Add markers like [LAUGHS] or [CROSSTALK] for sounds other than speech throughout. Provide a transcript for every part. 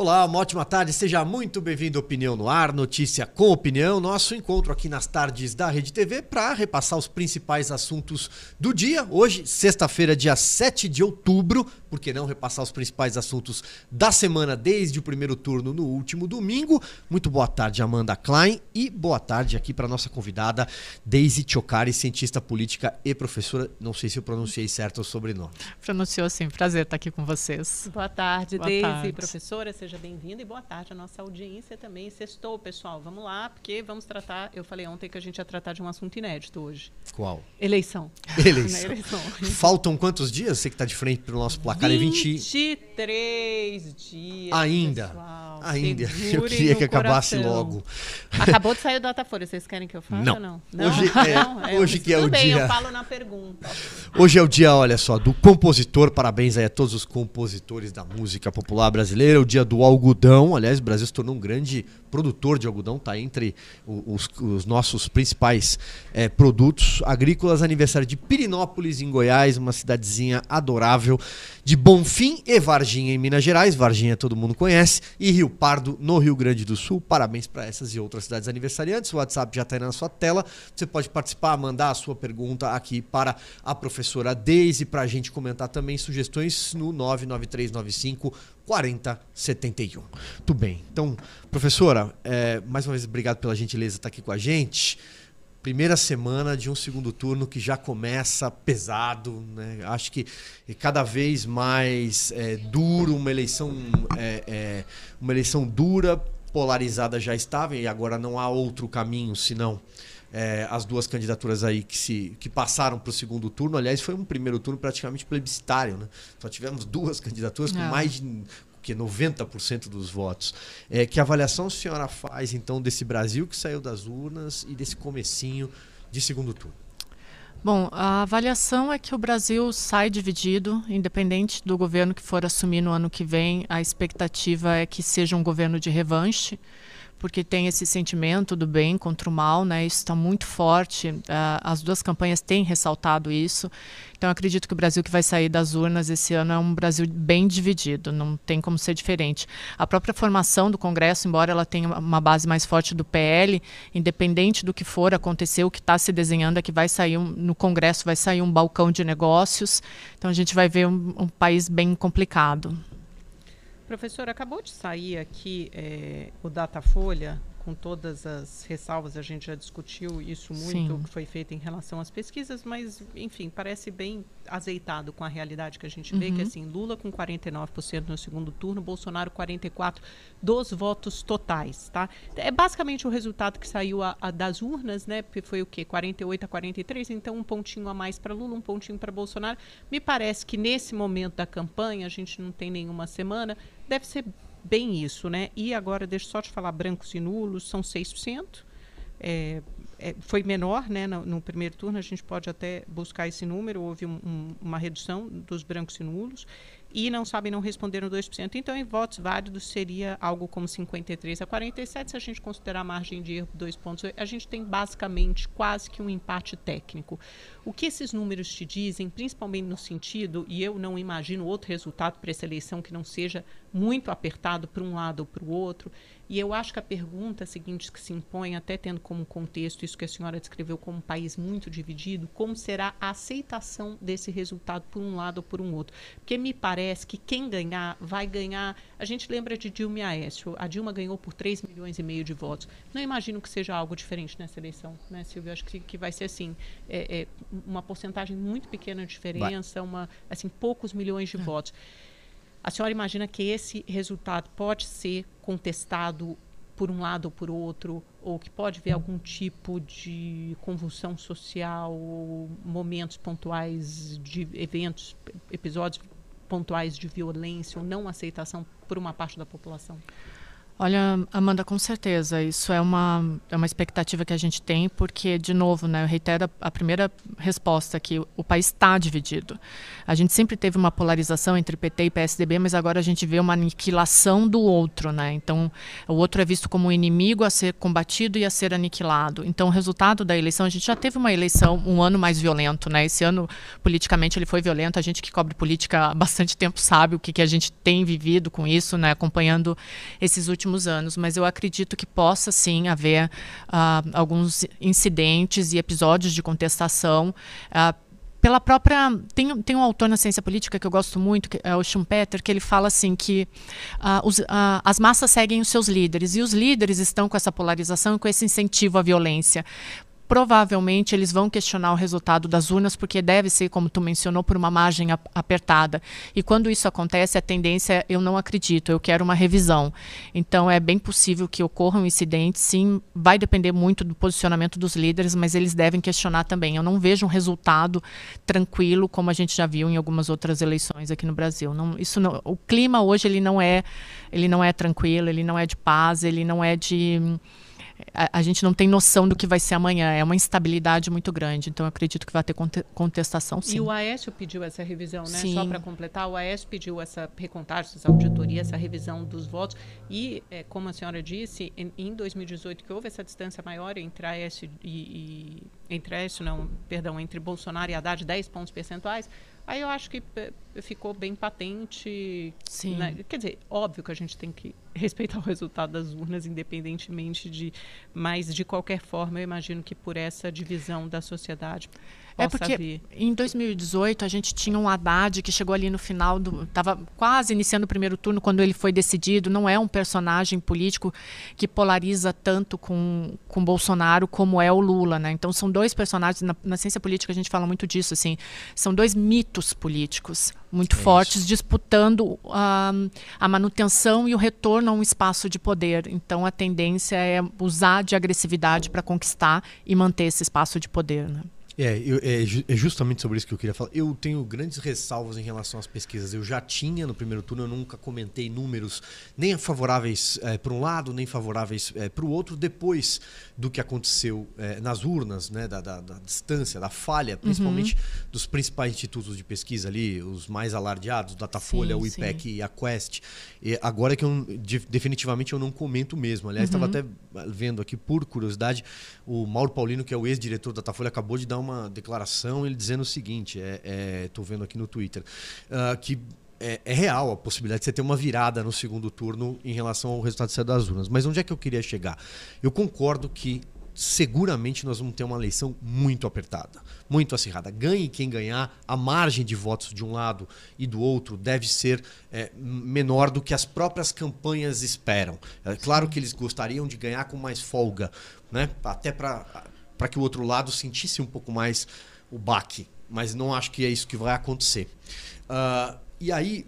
Olá, uma ótima tarde, seja muito bem-vindo ao Opinião no Ar, notícia com opinião, nosso encontro aqui nas tardes da Rede TV para repassar os principais assuntos do dia. Hoje, sexta-feira, dia 7 de outubro, por que não repassar os principais assuntos da semana desde o primeiro turno no último domingo? Muito boa tarde, Amanda Klein, e boa tarde aqui para nossa convidada, Daisy Chocari, cientista política e professora. Não sei se eu pronunciei certo o sobrenome. Pronunciou sim, prazer estar aqui com vocês. Boa tarde, boa Daisy, tarde. professora, seja bem-vinda e boa tarde à nossa audiência também. Sextou, pessoal, vamos lá, porque vamos tratar, eu falei ontem que a gente ia tratar de um assunto inédito hoje. Qual? Eleição. [LAUGHS] Eleição. [LAUGHS] Eleição. Faltam quantos dias? Você que está de frente para o nosso placar 23 dias. Ainda. Pessoal. Ainda. Eu queria que acabasse coração. logo. Acabou de sair o Datafolha. Vocês querem que eu fale não. ou não? não? Hoje, é, não, é, hoje que é o bem, dia. eu falo na pergunta. Hoje é o dia, olha só, do compositor. Parabéns aí a todos os compositores da música popular brasileira. O dia do algodão. Aliás, o Brasil se tornou um grande produtor de algodão. Está entre os, os, nossos principais é, produtos agrícolas. Aniversário de Pirinópolis, em Goiás, uma cidadezinha adorável de Bonfim e Varginha, em Minas Gerais. Varginha todo mundo conhece. E Rio Pardo, no Rio Grande do Sul. Parabéns para essas e outras cidades aniversariantes. O WhatsApp já está aí na sua tela. Você pode participar, mandar a sua pergunta aqui para a professora Deise, para a gente comentar também sugestões no 99395 4071. Tudo bem. Então, professora, é, mais uma vez, obrigado pela gentileza de estar aqui com a gente primeira semana de um segundo turno que já começa pesado, né? Acho que cada vez mais é, duro, uma eleição, é, é, uma eleição dura, polarizada já estava e agora não há outro caminho senão é, as duas candidaturas aí que se que passaram para o segundo turno. Aliás, foi um primeiro turno praticamente plebiscitário, né? Só tivemos duas candidaturas com mais de que 90% dos votos. É, que avaliação a senhora faz, então, desse Brasil que saiu das urnas e desse comecinho de segundo turno? Bom, a avaliação é que o Brasil sai dividido, independente do governo que for assumir no ano que vem. A expectativa é que seja um governo de revanche porque tem esse sentimento do bem contra o mal, né? Isso está muito forte. Uh, as duas campanhas têm ressaltado isso. Então, acredito que o Brasil que vai sair das urnas esse ano é um Brasil bem dividido. Não tem como ser diferente. A própria formação do Congresso, embora ela tenha uma base mais forte do PL, independente do que for acontecer, o que está se desenhando é que vai sair um, no Congresso vai sair um balcão de negócios. Então, a gente vai ver um, um país bem complicado. Professor, acabou de sair aqui é, o Datafolha, com todas as ressalvas, a gente já discutiu isso muito, o que foi feito em relação às pesquisas, mas, enfim, parece bem azeitado com a realidade que a gente vê, uhum. que assim, Lula com 49% no segundo turno, Bolsonaro 44% dos votos totais, tá? É basicamente o resultado que saiu a, a das urnas, né? Foi o quê? 48 a 43, então um pontinho a mais para Lula, um pontinho para Bolsonaro. Me parece que nesse momento da campanha, a gente não tem nenhuma semana, deve ser bem isso, né? E agora, deixa só te falar, brancos e nulos são 6%. É, é, foi menor né, no, no, primeiro turno, a gente pode até buscar esse número, houve um, um, uma redução dos brancos e nulos e não sabem, não responderam 2%. Então, em votos válidos, seria algo como 53 a 47. Se a gente considerar a margem de erro 2 pontos, a gente tem basicamente quase que um empate técnico. O que esses números te dizem, principalmente no sentido, e eu não imagino outro resultado para essa eleição que não seja muito apertado para um lado ou para o outro, e eu acho que a pergunta seguinte que se impõe, até tendo como contexto isso que a senhora descreveu como um país muito dividido, como será a aceitação desse resultado por um lado ou por um outro? Porque me parece que quem ganhar vai ganhar. A gente lembra de Dilma e Aécio. A Dilma ganhou por 3 milhões e meio de votos. Não imagino que seja algo diferente nessa eleição, né, Silvio? Acho que, que vai ser assim, é, é uma porcentagem muito pequena de diferença, uma, assim, poucos milhões de é. votos. A senhora imagina que esse resultado pode ser contestado por um lado ou por outro, ou que pode haver algum tipo de convulsão social, momentos pontuais de eventos, episódios pontuais de violência ou não aceitação por uma parte da população? Olha, Amanda, com certeza. Isso é uma, é uma expectativa que a gente tem, porque, de novo, né, eu reitero a primeira resposta que o país está dividido. A gente sempre teve uma polarização entre PT e PSDB, mas agora a gente vê uma aniquilação do outro. Né? Então, o outro é visto como um inimigo a ser combatido e a ser aniquilado. Então, o resultado da eleição, a gente já teve uma eleição um ano mais violento. Né? Esse ano, politicamente, ele foi violento. A gente que cobre política há bastante tempo sabe o que, que a gente tem vivido com isso, né? acompanhando esses últimos últimos anos, mas eu acredito que possa sim haver uh, alguns incidentes e episódios de contestação. Uh, pela própria tem, tem um autor na ciência política que eu gosto muito que é o Schumpeter que ele fala assim que uh, os, as massas seguem os seus líderes e os líderes estão com essa polarização e com esse incentivo à violência provavelmente eles vão questionar o resultado das urnas, porque deve ser, como tu mencionou, por uma margem apertada. E quando isso acontece, a tendência eu não acredito, eu quero uma revisão. Então é bem possível que ocorra um incidente, sim, vai depender muito do posicionamento dos líderes, mas eles devem questionar também. Eu não vejo um resultado tranquilo, como a gente já viu em algumas outras eleições aqui no Brasil. Não, isso não, o clima hoje ele não é, ele não é tranquilo, ele não é de paz, ele não é de a, a, gente não tem noção do que vai ser amanhã. É uma instabilidade muito grande. Então, eu acredito que vai ter contestação, sim. E o Aécio pediu essa revisão, né? Sim. Só para completar, o Aécio pediu essa recontagem, essa auditoria, essa revisão dos votos. E, é, como a senhora disse, em, em, 2018, que houve essa distância maior entre Aécio e, e entre Aécio, não, perdão, entre Bolsonaro e Haddad, 10 pontos percentuais, Aí eu acho que eh, ficou bem patente. Sim. Né? Quer dizer, óbvio que a gente tem que respeitar o resultado das urnas, independentemente de. Mas, de qualquer forma, eu imagino que por essa divisão da sociedade é porque vir. em 2018 a gente tinha um Haddad que chegou ali no final do. estava quase iniciando o primeiro turno quando ele foi decidido. Não é um personagem político que polariza tanto com, com Bolsonaro como é o Lula. Né? Então são dois personagens. Na, na ciência política a gente fala muito disso. assim São dois mitos políticos muito é fortes isso. disputando a, a manutenção e o retorno a um espaço de poder. Então a tendência é usar de agressividade para conquistar e manter esse espaço de poder. Né? É, eu, é, é, justamente sobre isso que eu queria falar. Eu tenho grandes ressalvas em relação às pesquisas. Eu já tinha no primeiro turno, eu nunca comentei números nem favoráveis é, para um lado, nem favoráveis é, para o outro, depois do que aconteceu é, nas urnas, né, da, da, da, distância, da falha, principalmente uhum. dos principais institutos de pesquisa ali, os mais alardeados, Datafolha, sim, o IPEC sim. e a Quest. E agora que eu definitivamente eu não comento mesmo. Aliás, estava uhum. até vendo aqui por curiosidade, o Mauro Paulino, que é o ex-diretor da Datafolha, acabou de dar uma uma declaração ele dizendo o seguinte: estou é, é, vendo aqui no Twitter, uh, que é, é, real a possibilidade de você ter uma virada no segundo turno em relação ao resultado das urnas. Mas onde é que eu queria chegar? Eu concordo que seguramente nós vamos ter uma eleição muito apertada, muito acirrada. Ganhe quem ganhar, a margem de votos de um lado e do outro deve ser é, menor do que as próprias campanhas esperam. É claro que eles gostariam de ganhar com mais folga, né? até para para que o outro lado sentisse um pouco mais o baque. Mas não acho que é isso que vai acontecer. Uh, e aí,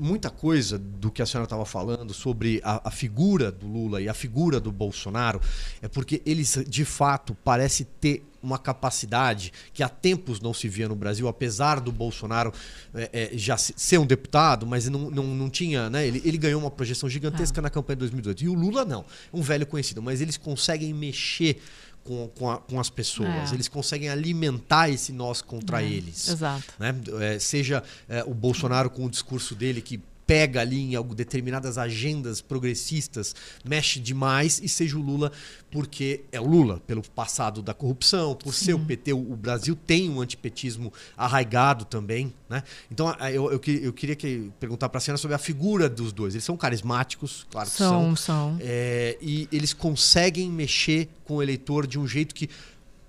muita coisa do que a senhora estava falando sobre a, a, figura do Lula e a figura do Bolsonaro é porque eles, de fato, parecem ter uma capacidade que há tempos não se via no Brasil, apesar do Bolsonaro é, é, já ser um deputado, mas não, não, não tinha. Né? Ele, ele ganhou uma projeção gigantesca ah. na campanha de 2018. E o Lula não, um velho conhecido, mas eles conseguem mexer com, com, a, com, as pessoas. É. Eles conseguem alimentar esse nós contra é, eles. Exato. Né? É, seja é, o Bolsonaro com o discurso dele que pega ali em determinadas agendas progressistas, mexe demais, e seja o Lula porque é o Lula, pelo passado da corrupção, por Sim. ser o PT, o Brasil tem um antipetismo arraigado também, né? Então eu, eu, eu queria que, perguntar para a senhora sobre a figura dos dois. Eles são carismáticos, claro que são. São, são. É, e eles conseguem mexer com o eleitor de um jeito que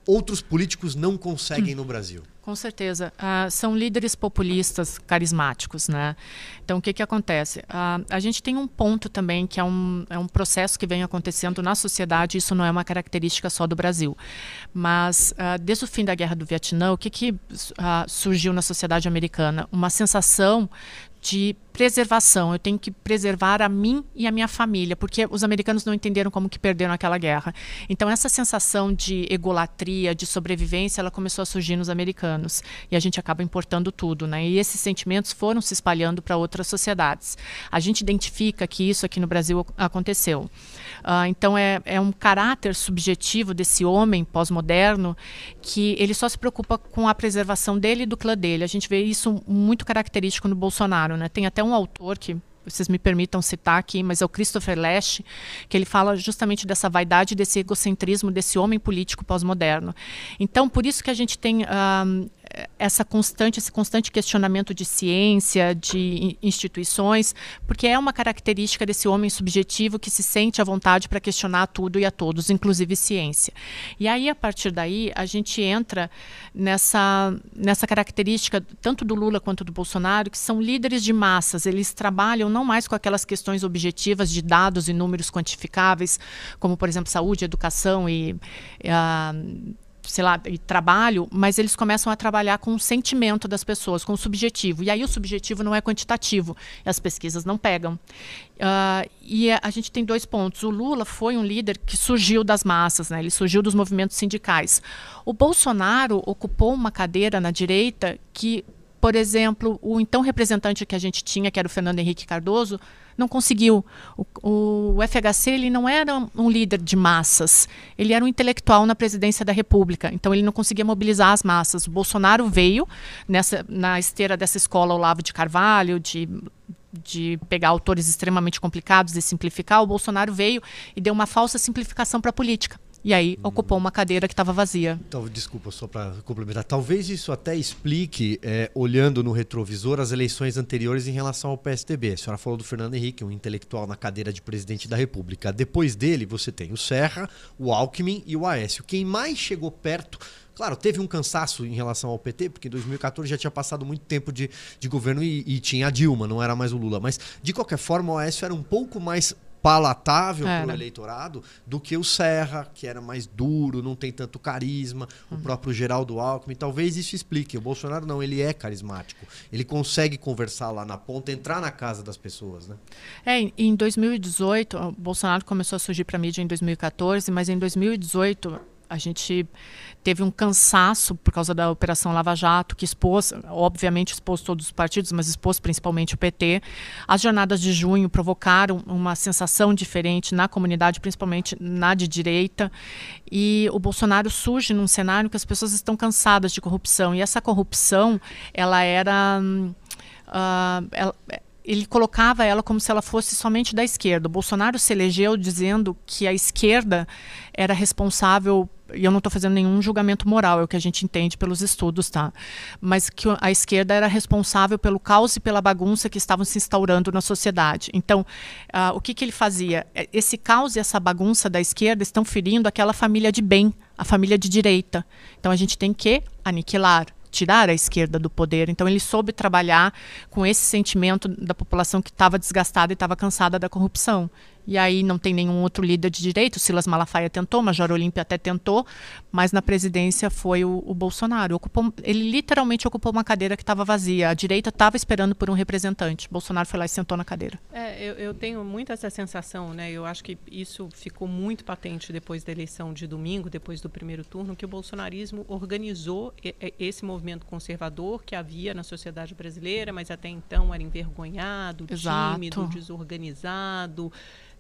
outros políticos não conseguem hum. no Brasil. Com certeza. Uh, são líderes populistas carismáticos, né? Então, o que, que acontece? Uh, a gente tem um ponto também que é um, é um processo que vem acontecendo na sociedade, isso não é uma característica só do Brasil. Mas, uh, desde o fim da Guerra do Vietnã, o que, que surgiu na sociedade americana? Uma sensação de preservação. Eu tenho que preservar a mim e a minha família, porque os americanos não entenderam como que perderam aquela guerra. Então essa sensação de egolatria, de sobrevivência, ela começou a surgir nos americanos e a gente acaba importando tudo, né? E esses sentimentos foram se espalhando para outras sociedades. A gente identifica que isso aqui no Brasil aconteceu. Uh, então é, é um caráter subjetivo desse homem pós-moderno que ele só se preocupa com a preservação dele e do clã dele. A gente vê isso muito característico no Bolsonaro, né? Tem até um autor que vocês me permitam citar aqui, mas é o Christopher Lash, que ele fala justamente dessa vaidade, desse egocentrismo desse homem político pós-moderno. Então, por isso que a gente tem uh, essa constante, esse constante questionamento de ciência, de instituições, porque é uma característica desse homem subjetivo que se sente à vontade para questionar tudo e a todos, inclusive ciência. E aí, a partir daí, a gente entra nessa, nessa característica, tanto do Lula quanto do Bolsonaro, que são líderes de massas. Eles trabalham não mais com aquelas questões objetivas de dados e números quantificáveis, como, por exemplo, saúde, educação e. Uh, sei lá, e trabalho, mas eles começam a trabalhar com o sentimento das pessoas, com o subjetivo. E aí o subjetivo não é quantitativo, as pesquisas não pegam. Uh, e a, a, gente tem dois pontos. O Lula foi um líder que surgiu das massas, né? ele surgiu dos movimentos sindicais. O Bolsonaro ocupou uma cadeira na direita que, por exemplo, o então representante que a gente tinha, que era o Fernando Henrique Cardoso, não conseguiu. O, o, FHC ele não era um líder de massas, ele era um intelectual na presidência da República, então ele não conseguia mobilizar as massas. O Bolsonaro veio nessa, na esteira dessa escola Olavo de Carvalho, de de pegar autores extremamente complicados e simplificar, o Bolsonaro veio e deu uma falsa simplificação para a política. E aí ocupou uma cadeira que estava vazia. Então, desculpa, só para complementar. Talvez isso até explique, é, olhando no retrovisor, as eleições anteriores em relação ao PSDB. A senhora falou do Fernando Henrique, um intelectual na cadeira de presidente da República. Depois dele, você tem o Serra, o Alckmin e o Aécio. Quem mais chegou perto Claro, teve um cansaço em relação ao PT, porque em 2014 já tinha passado muito tempo de, de governo e, e, tinha a Dilma, não era mais o Lula. Mas, de qualquer forma, o Aécio era um pouco mais palatável para o eleitorado do que o Serra, que era mais duro, não tem tanto carisma, uhum. o próprio Geraldo Alckmin. Talvez isso explique. O Bolsonaro não, ele é carismático. Ele consegue conversar lá na ponta, entrar na casa das pessoas. Né? É, em 2018, o Bolsonaro começou a surgir para a mídia em 2014, mas em 2018 a gente teve um cansaço por causa da Operação Lava Jato, que expôs, obviamente expôs todos os partidos, mas expôs principalmente o PT. As jornadas de junho provocaram uma sensação diferente na comunidade, principalmente na de direita. E o Bolsonaro surge num cenário que as pessoas estão cansadas de corrupção. E essa corrupção, ela era. Uh, ela, ele colocava ela como se ela fosse somente da esquerda. O Bolsonaro se elegeu dizendo que a esquerda era responsável e eu não estou fazendo nenhum julgamento moral, é o que a gente entende pelos estudos, tá? Mas que a esquerda era responsável pelo caos e pela bagunça que estavam se instaurando na sociedade. Então, uh, o que, que ele fazia? É, esse caos e essa bagunça da esquerda estão ferindo aquela família de bem, a família de direita. Então, a gente tem que aniquilar tirar a esquerda do poder. Então ele soube trabalhar com esse sentimento da população que estava desgastada e estava cansada da corrupção e aí não tem nenhum outro líder de direito. Silas Malafaia tentou, Major Olímpia até tentou, mas na presidência foi o, o Bolsonaro. Ocupou, ele literalmente ocupou uma cadeira que estava vazia. A direita estava esperando por um representante. Bolsonaro foi lá e sentou na cadeira. É, eu, eu, tenho muito essa sensação, né? Eu acho que isso ficou muito patente depois da eleição de domingo, depois do primeiro turno, que o bolsonarismo organizou esse movimento conservador que havia na sociedade brasileira, mas até então era envergonhado, Exato. tímido, desorganizado.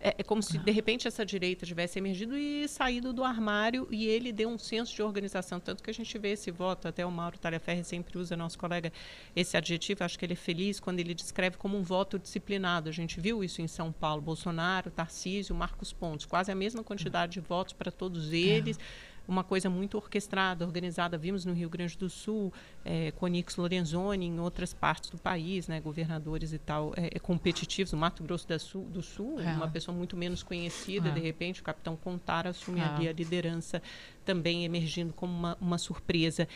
É, é como se, de repente, essa direita tivesse emergido e saído do armário e ele deu um senso de organização. Tanto que a gente vê esse voto, até o Mauro Talhaferri sempre usa, nosso colega, esse adjetivo, acho que ele é feliz quando ele descreve como um voto disciplinado. A gente viu isso em São Paulo. Bolsonaro, Tarcísio, Marcos Pontes, quase a mesma quantidade de votos para todos eles. É uma coisa muito orquestrada, organizada. Vimos no Rio Grande do Sul, é, com Lorenzoni, em outras partes do país, né, governadores e tal, é, é competitivos. No Mato Grosso do Sul, do Sul é. uma pessoa muito menos conhecida, é. de repente o capitão Contara assume ali a liderança, também emergindo como uma, uma surpresa.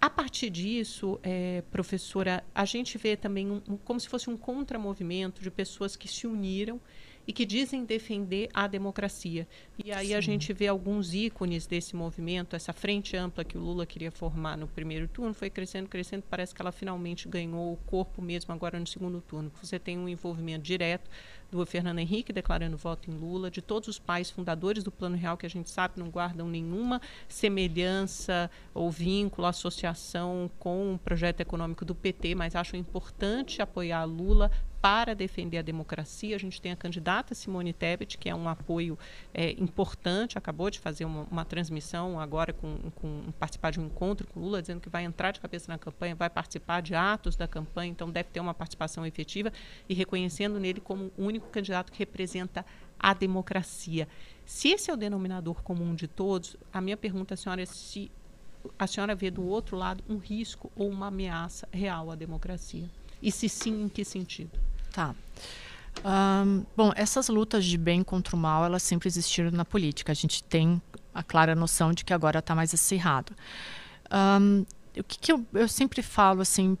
A partir disso, é, professora, a gente vê também um, um, como se fosse um contramovimento de pessoas que se uniram e que dizem defender a democracia. E aí Sim. a gente vê alguns ícones desse movimento, essa frente ampla que o Lula queria formar no primeiro turno, foi crescendo, crescendo, parece que ela finalmente ganhou o corpo mesmo agora no segundo turno. Você tem um envolvimento direto do Fernando Henrique declarando voto em Lula, de todos os pais fundadores do Plano Real, que a gente sabe não guardam nenhuma semelhança ou vínculo, associação com o projeto econômico do PT, mas acham importante apoiar Lula para defender a democracia. A gente tem a candidata Simone Tebet, que é um apoio é, importante, acabou de fazer uma, uma transmissão agora com, com, participar de um encontro com Lula, dizendo que vai entrar de cabeça na campanha, vai participar de atos da campanha, então deve ter uma participação efetiva e reconhecendo nele como o único candidato que representa a democracia. Se esse é o denominador comum de todos, a minha pergunta à senhora é se a senhora vê do outro lado um risco ou uma ameaça real à democracia. E se sim, em que sentido? Tá. Um, bom, essas lutas de bem contra o mal, elas sempre existiram na política. A gente tem a clara noção de que agora está mais acirrado. Um, o que, que eu, eu sempre falo assim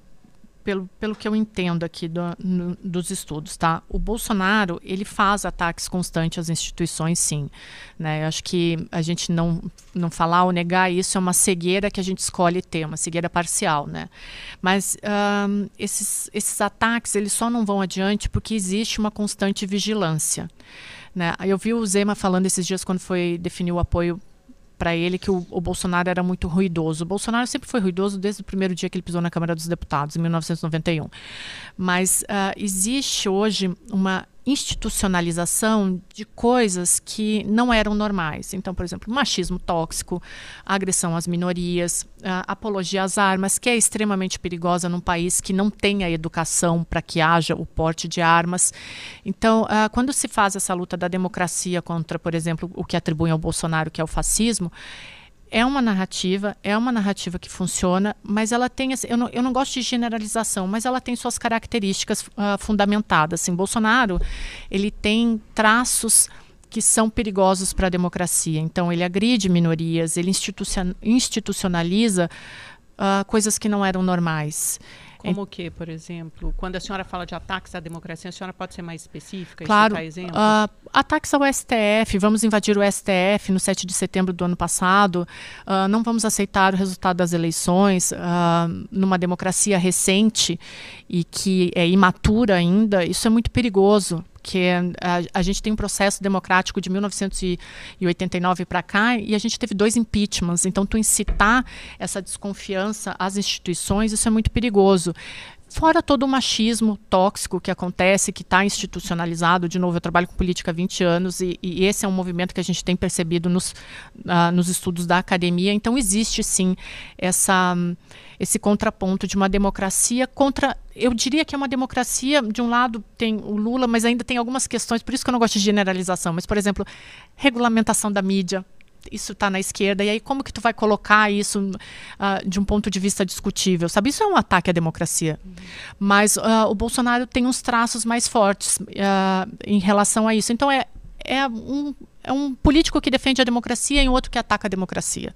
pelo, pelo que eu entendo aqui do, no, dos estudos, tá? O Bolsonaro, ele faz ataques constantes às instituições, sim. Né? Eu acho que a gente não, não falar ou negar isso é uma cegueira que a gente escolhe ter, uma cegueira parcial, né? Mas um, esses, esses ataques, eles só não vão adiante porque existe uma constante vigilância. Né? Eu vi o Zema falando esses dias quando foi definir o apoio para ele que o, o, Bolsonaro era muito ruidoso. O Bolsonaro sempre foi ruidoso desde o primeiro dia que ele pisou na Câmara dos Deputados, em 1991. Mas uh, existe hoje uma institucionalização de coisas que não eram normais. Então, por exemplo, machismo tóxico, agressão às minorias, apologia às armas, que é extremamente perigosa num país que não tem a educação para que haja o porte de armas. Então, quando se faz essa luta da democracia contra, por exemplo, o que atribuem ao Bolsonaro, que é o fascismo, é uma narrativa, é uma narrativa que funciona, mas ela tem, eu não, eu não gosto de generalização, mas ela tem suas características uh, fundamentadas. Assim, Bolsonaro, ele tem traços que são perigosos para a democracia. Então, ele agride minorias, ele institucionaliza uh, coisas que não eram normais. Como o que, por exemplo? Quando a senhora fala de ataques à democracia, a senhora pode ser mais específica claro, e Uh, ataques ao STF, vamos invadir o STF no 7 de setembro do ano passado, uh, não vamos aceitar o resultado das eleições uh, numa democracia recente e que é imatura ainda, isso é muito perigoso porque a, a, gente tem um processo democrático de 1989 para cá e a gente teve dois impeachments. Então, tu incitar essa desconfiança às instituições, isso é muito perigoso. Fora todo o machismo tóxico que acontece, que está institucionalizado. De novo, eu trabalho com política há 20 anos e, e esse é um movimento que a gente tem percebido nos, uh, nos estudos da academia. Então, existe sim essa, esse contraponto de uma democracia contra. Eu diria que é uma democracia, de um lado tem o Lula, mas ainda tem algumas questões, por isso que eu não gosto de generalização. Mas, por exemplo, regulamentação da mídia, isso está na esquerda, e aí como que tu vai colocar isso uh, de um ponto de vista discutível, sabe? Isso é um ataque à democracia. Uhum. Mas uh, o Bolsonaro tem uns traços mais fortes uh, em relação a isso. Então é, é um, é um político que defende a democracia e um outro que ataca a democracia.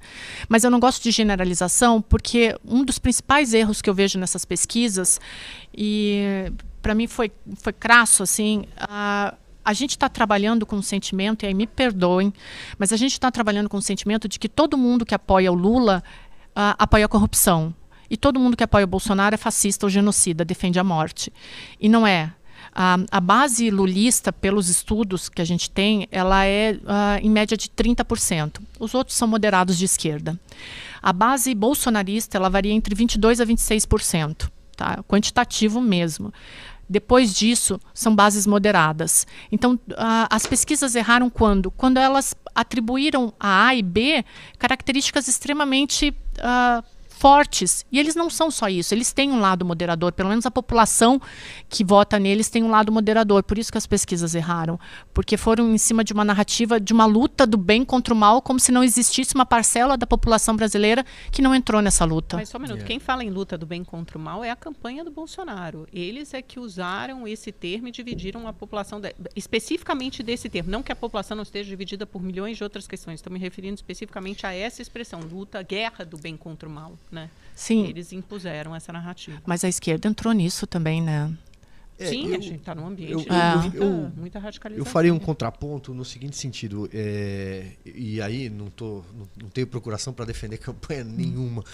Mas eu não gosto de generalização, porque um dos principais erros que eu vejo nessas pesquisas, e para mim foi, foi crasso, assim, a gente está trabalhando com o sentimento, e aí me perdoem, mas a gente está trabalhando com o sentimento de que todo mundo que apoia o Lula uh, apoia a corrupção. E todo mundo que apoia o Bolsonaro é fascista ou genocida, defende a morte. E não é. Uh, a base lulista, pelos estudos que a gente tem, ela é uh, em média de 30%. Os outros são moderados de esquerda. A base bolsonarista ela varia entre 22% a 26%. Tá? Quantitativo mesmo. Depois disso, são bases moderadas. Então, uh, as pesquisas erraram quando? Quando elas atribuíram a A e B características extremamente uh, fortes. E eles não são só isso, eles têm um lado moderador. Pelo menos a população que vota neles tem um lado moderador. Por isso que as pesquisas erraram. Porque foram em cima de uma narrativa de uma luta do bem contra o mal, como se não existisse uma parcela da população brasileira que não entrou nessa luta. Mas só um minuto. Yeah. Quem fala em luta do bem contra o mal é a campanha do Bolsonaro. Eles é que usaram esse termo e dividiram a população, de, especificamente desse termo. Não que a população não esteja dividida por milhões de outras questões. Estou me referindo especificamente a essa expressão, luta, guerra do bem contra o mal né? Sim. Eles impuseram essa narrativa. Mas a esquerda entrou nisso também, né? É, Sim, eu, a gente está num ambiente eu, de muita, eu, muita radicalização. Eu faria um contraponto no seguinte sentido, é, e aí não, tô, não, não tenho procuração para defender [LAUGHS] campanha nenhuma,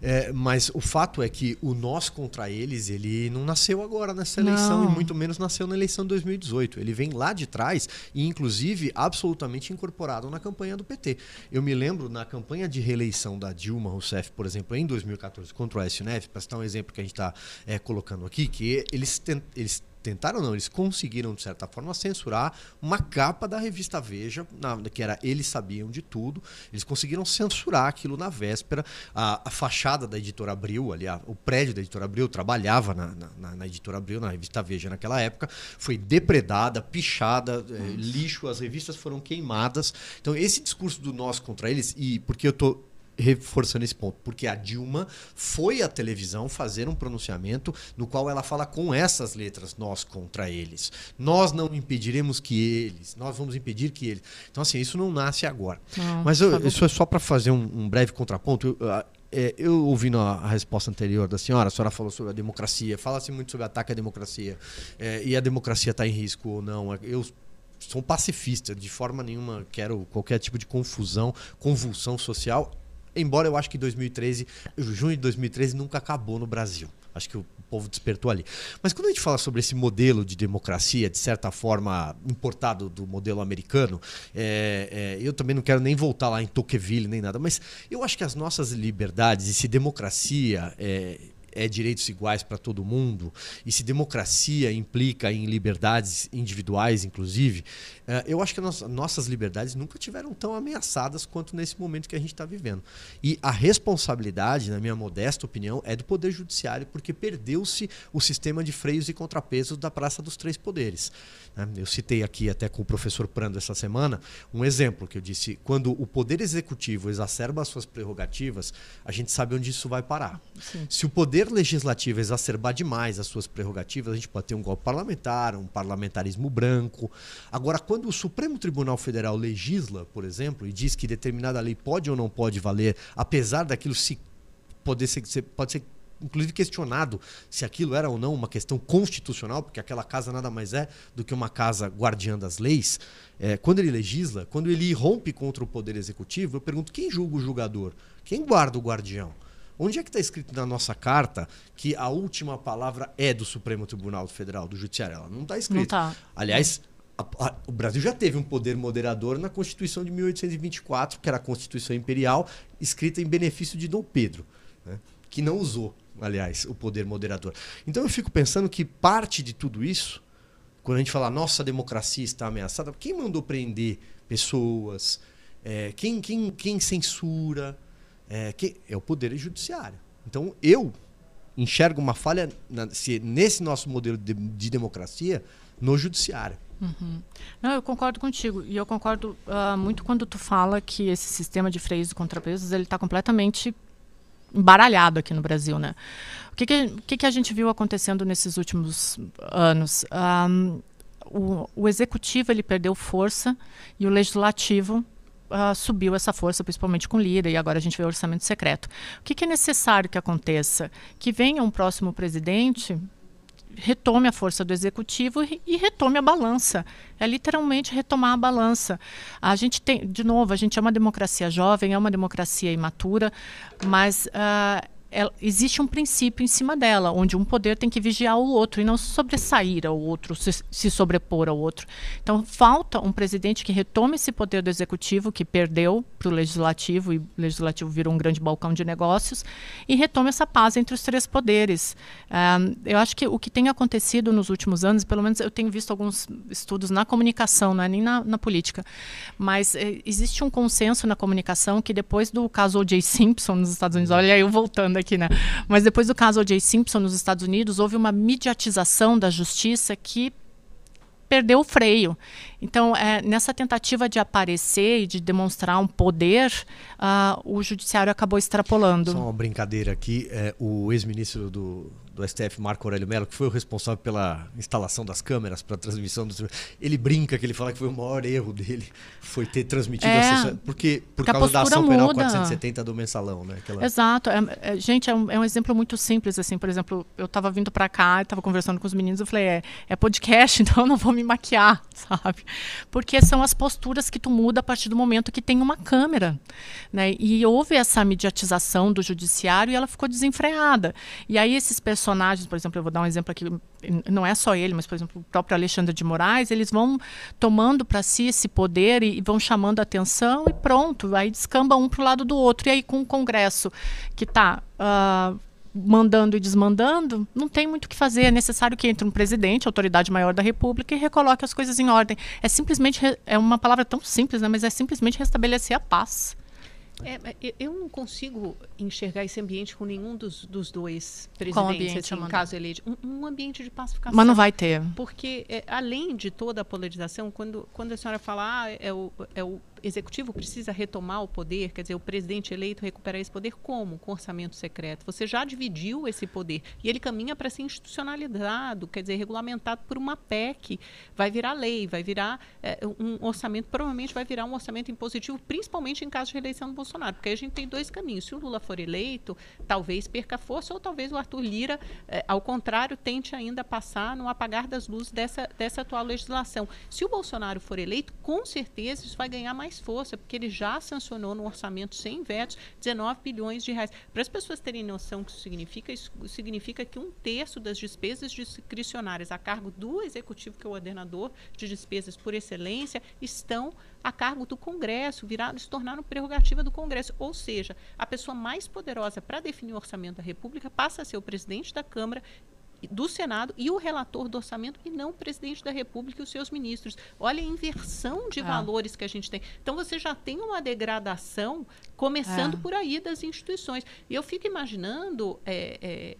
é, mas o fato é que o nós contra eles, ele não nasceu agora nessa eleição, não. e muito menos nasceu na eleição de 2018. Ele vem lá de trás e, inclusive, absolutamente incorporado na campanha do PT. Eu me lembro na campanha de reeleição da Dilma Rousseff, por exemplo, em 2014, contra o Neves, para citar um exemplo que a gente está é, colocando aqui, que eles, eles tentaram não, eles conseguiram, de certa forma, censurar uma capa da revista Veja, na, que era Eles Sabiam de Tudo. Eles conseguiram censurar aquilo na véspera. A, a fachada da editora Abril, ali, a, o prédio da editora Abril, trabalhava na, na, na, editora Abril, na revista Veja naquela época, foi depredada, pichada, é, lixo, as revistas foram queimadas. Então, esse discurso do nós contra eles, e porque eu estou reforçando esse ponto, porque a Dilma foi à televisão fazer um pronunciamento no qual ela fala com essas letras, nós contra eles. Nós não impediremos que eles, nós vamos impedir que eles. Então, assim, isso não nasce agora. Não, Mas eu, isso é só para fazer um, um, breve contraponto. Eu, é, eu ouvindo a, a, resposta anterior da senhora, a senhora falou sobre a democracia, fala-se muito sobre ataque à democracia, é, e a democracia está em risco ou não. Eu sou pacifista, de forma nenhuma quero qualquer tipo de confusão, convulsão social Embora eu acho que 2013, junho de 2013 nunca acabou no Brasil. Acho que o povo despertou ali. Mas quando a gente fala sobre esse modelo de democracia, de certa forma importado do modelo americano, é, é, eu também não quero nem voltar lá em Tocqueville nem nada, mas eu acho que as nossas liberdades e se democracia é, é direitos iguais para todo mundo, e se democracia implica em liberdades individuais, inclusive, é, eu acho que as nossas liberdades nunca tiveram tão ameaçadas quanto nesse momento que a gente está vivendo. E a responsabilidade, na minha modesta opinião, é do Poder Judiciário, porque perdeu-se o sistema de freios e contrapesos da Praça dos Três Poderes. Né? Eu citei aqui até com o professor Prando essa semana um exemplo que eu disse: quando o Poder Executivo exacerba as suas prerrogativas, a gente sabe onde isso vai parar. Sim. Se o Poder Legislativo exacerbar demais as suas prerrogativas, a gente pode ter um golpe parlamentar, um parlamentarismo branco. Agora, quando o Supremo Tribunal Federal legisla, por exemplo, e diz que determinada lei pode ou não pode valer, apesar daquilo se poder ser, pode ser inclusive questionado se aquilo era ou não uma questão constitucional, porque aquela casa nada mais é do que uma casa guardiã das leis. É, quando ele legisla, quando ele rompe contra o poder executivo, eu pergunto quem julga o julgador? Quem guarda o guardião? Onde é que está escrito na nossa carta que a última palavra é do Supremo Tribunal Federal, do Judiciário? Ela não está escrito. Não tá. Aliás, a, a, o Brasil já teve um poder moderador na Constituição de 1824, que era a Constituição Imperial, escrita em benefício de Dom Pedro, né? que não usou aliás, o poder moderador. Então eu fico pensando que parte de tudo isso, quando a gente fala nossa democracia está ameaçada, quem mandou prender pessoas? É, quem, quem, quem censura? É, quem, é o poder judiciário. Então eu enxergo uma falha na, se, nesse nosso modelo de, de democracia no judiciário. Uhum. Não, eu concordo contigo. E eu concordo uh, muito quando tu fala que esse sistema de freios e contrapesos ele está completamente embaralhado aqui no Brasil, né? O que que, que, que, a gente viu acontecendo nesses últimos anos? Um, o, o, executivo ele perdeu força e o legislativo uh, subiu essa força, principalmente com Lira, e agora a gente vê o orçamento secreto. O que, que é necessário que aconteça? Que venha um próximo presidente retome a força do executivo e retome a balança. É literalmente retomar a balança. A gente tem, de novo, a gente é uma democracia jovem, é uma democracia imatura, mas uh, ela, existe um princípio em cima dela, onde um poder tem que vigiar o outro e não sobressair ao outro, se, se, sobrepor ao outro. Então, falta um presidente que retome esse poder do executivo, que perdeu para o legislativo, e o legislativo virou um grande balcão de negócios, e retome essa paz entre os três poderes. Um, eu acho que o que tem acontecido nos últimos anos, pelo menos eu tenho visto alguns estudos na comunicação, não é nem na, na política, mas é, existe um consenso na comunicação que depois do caso O.J. Simpson nos Estados Unidos, olha eu voltando aqui, né? Mas depois do caso O.J. Simpson nos Estados Unidos, houve uma mediatização da justiça que perdeu o freio. Então, é, nessa tentativa de aparecer e de demonstrar um poder, uh, o judiciário acabou extrapolando. Só uma brincadeira aqui, é, o ex-ministro do, do STF, Marco Aurélio Mello, que foi o responsável pela instalação das câmeras para a transmissão do ele brinca que ele fala que foi o maior erro dele foi ter transmitido é, a sessão, porque por porque causa da ação muda. penal 470 do mensalão, né? Aquela... Exato, é, é, gente, é um, é um, exemplo muito simples assim, por exemplo, eu estava vindo para cá, estava conversando com os meninos, eu falei, é, é podcast, [LAUGHS] então eu não vou me maquiar, [LAUGHS] sabe? Porque são as posturas que tu muda a partir do momento que tem uma câmera, né? E houve essa mediatização do judiciário e ela ficou desenfreada. E aí esses personagens por exemplo, eu vou dar um exemplo aqui, não é só ele, mas, por exemplo, o próprio Alexandre de Moraes, eles vão tomando para si esse poder e, e, vão chamando a atenção e pronto, aí descamba um para o lado do outro. E aí, com o Congresso que está. Uh, ah, mandando e desmandando, não tem muito o que fazer. É necessário que entre um presidente, autoridade maior da República, e recoloque as coisas em ordem. É simplesmente, é uma palavra tão simples, né, mas é simplesmente restabelecer a paz. É, eu não consigo enxergar esse ambiente com nenhum dos, dos dois presidentes, ambiente, assim, caso eleito. Um, um, ambiente de pacificação. Mas não vai ter. Porque, é, além de toda a polarização, quando, quando a senhora fala ah, é, o, é o executivo precisa retomar o poder, quer dizer, o presidente eleito recuperar esse poder como? Com orçamento secreto. Você já dividiu esse poder e ele caminha para ser institucionalizado, quer dizer, regulamentado por uma PEC. Vai virar lei, vai virar é, um orçamento, provavelmente vai virar um orçamento impositivo, principalmente em caso de reeleição do Bolsonaro, porque a gente tem dois caminhos. Se o Lula for eleito, talvez perca força, ou talvez o Arthur Lira, é, ao contrário, tente ainda passar no apagar das luzes dessa, dessa atual legislação. Se o Bolsonaro for eleito, com certeza isso vai ganhar mais mais força, porque ele já sancionou no orçamento sem vetos 19 bilhões de reais. Para as pessoas terem noção do que isso significa, isso significa que um terço das despesas discricionárias a cargo do executivo, que é o ordenador de despesas por excelência, estão a cargo do Congresso, viraram, se tornaram prerrogativa do Congresso. Ou seja, a pessoa mais poderosa para definir o orçamento da República passa a ser o presidente da Câmara do Senado e o relator do orçamento e não o presidente da República e os seus ministros. Olha a inversão de ah. valores que a gente tem. Então você já tem uma degradação começando é. por aí das instituições. E eu fico imaginando é, é,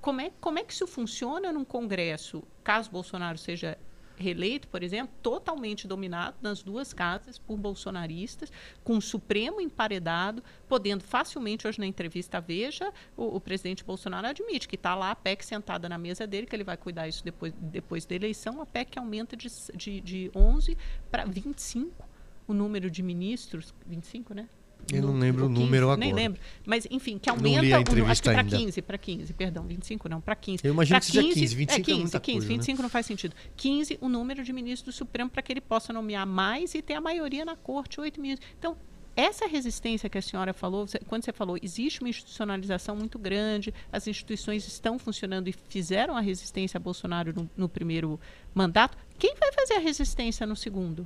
como, é, como é que isso funciona num Congresso, caso Bolsonaro seja reeleito, por exemplo, totalmente dominado nas duas casas por bolsonaristas, com o Supremo emparedado, podendo facilmente, hoje na entrevista Veja, o, o presidente Bolsonaro admite que está lá a PEC sentada na mesa dele, que ele vai cuidar isso depois, depois da eleição, a PEC aumenta de, de, de 11 para 25 o número de ministros, 25, né? Eu não lembro o, 15, o número agora. Nem lembro. Mas, enfim, que aumenta. O, acho que para 15, para 15, perdão, 25 não, para 15. Eu imagino pra que seja 15, 15 25 é, 15, é muita 15, coisa, 25 né? não faz sentido. 15, o número de ministros do Supremo para que ele possa nomear mais e ter a maioria na corte, oito ministros. Então, essa resistência que a senhora falou, quando você falou, existe uma institucionalização muito grande, as instituições estão funcionando e fizeram a resistência a Bolsonaro no, no primeiro mandato. Quem vai fazer a resistência no segundo?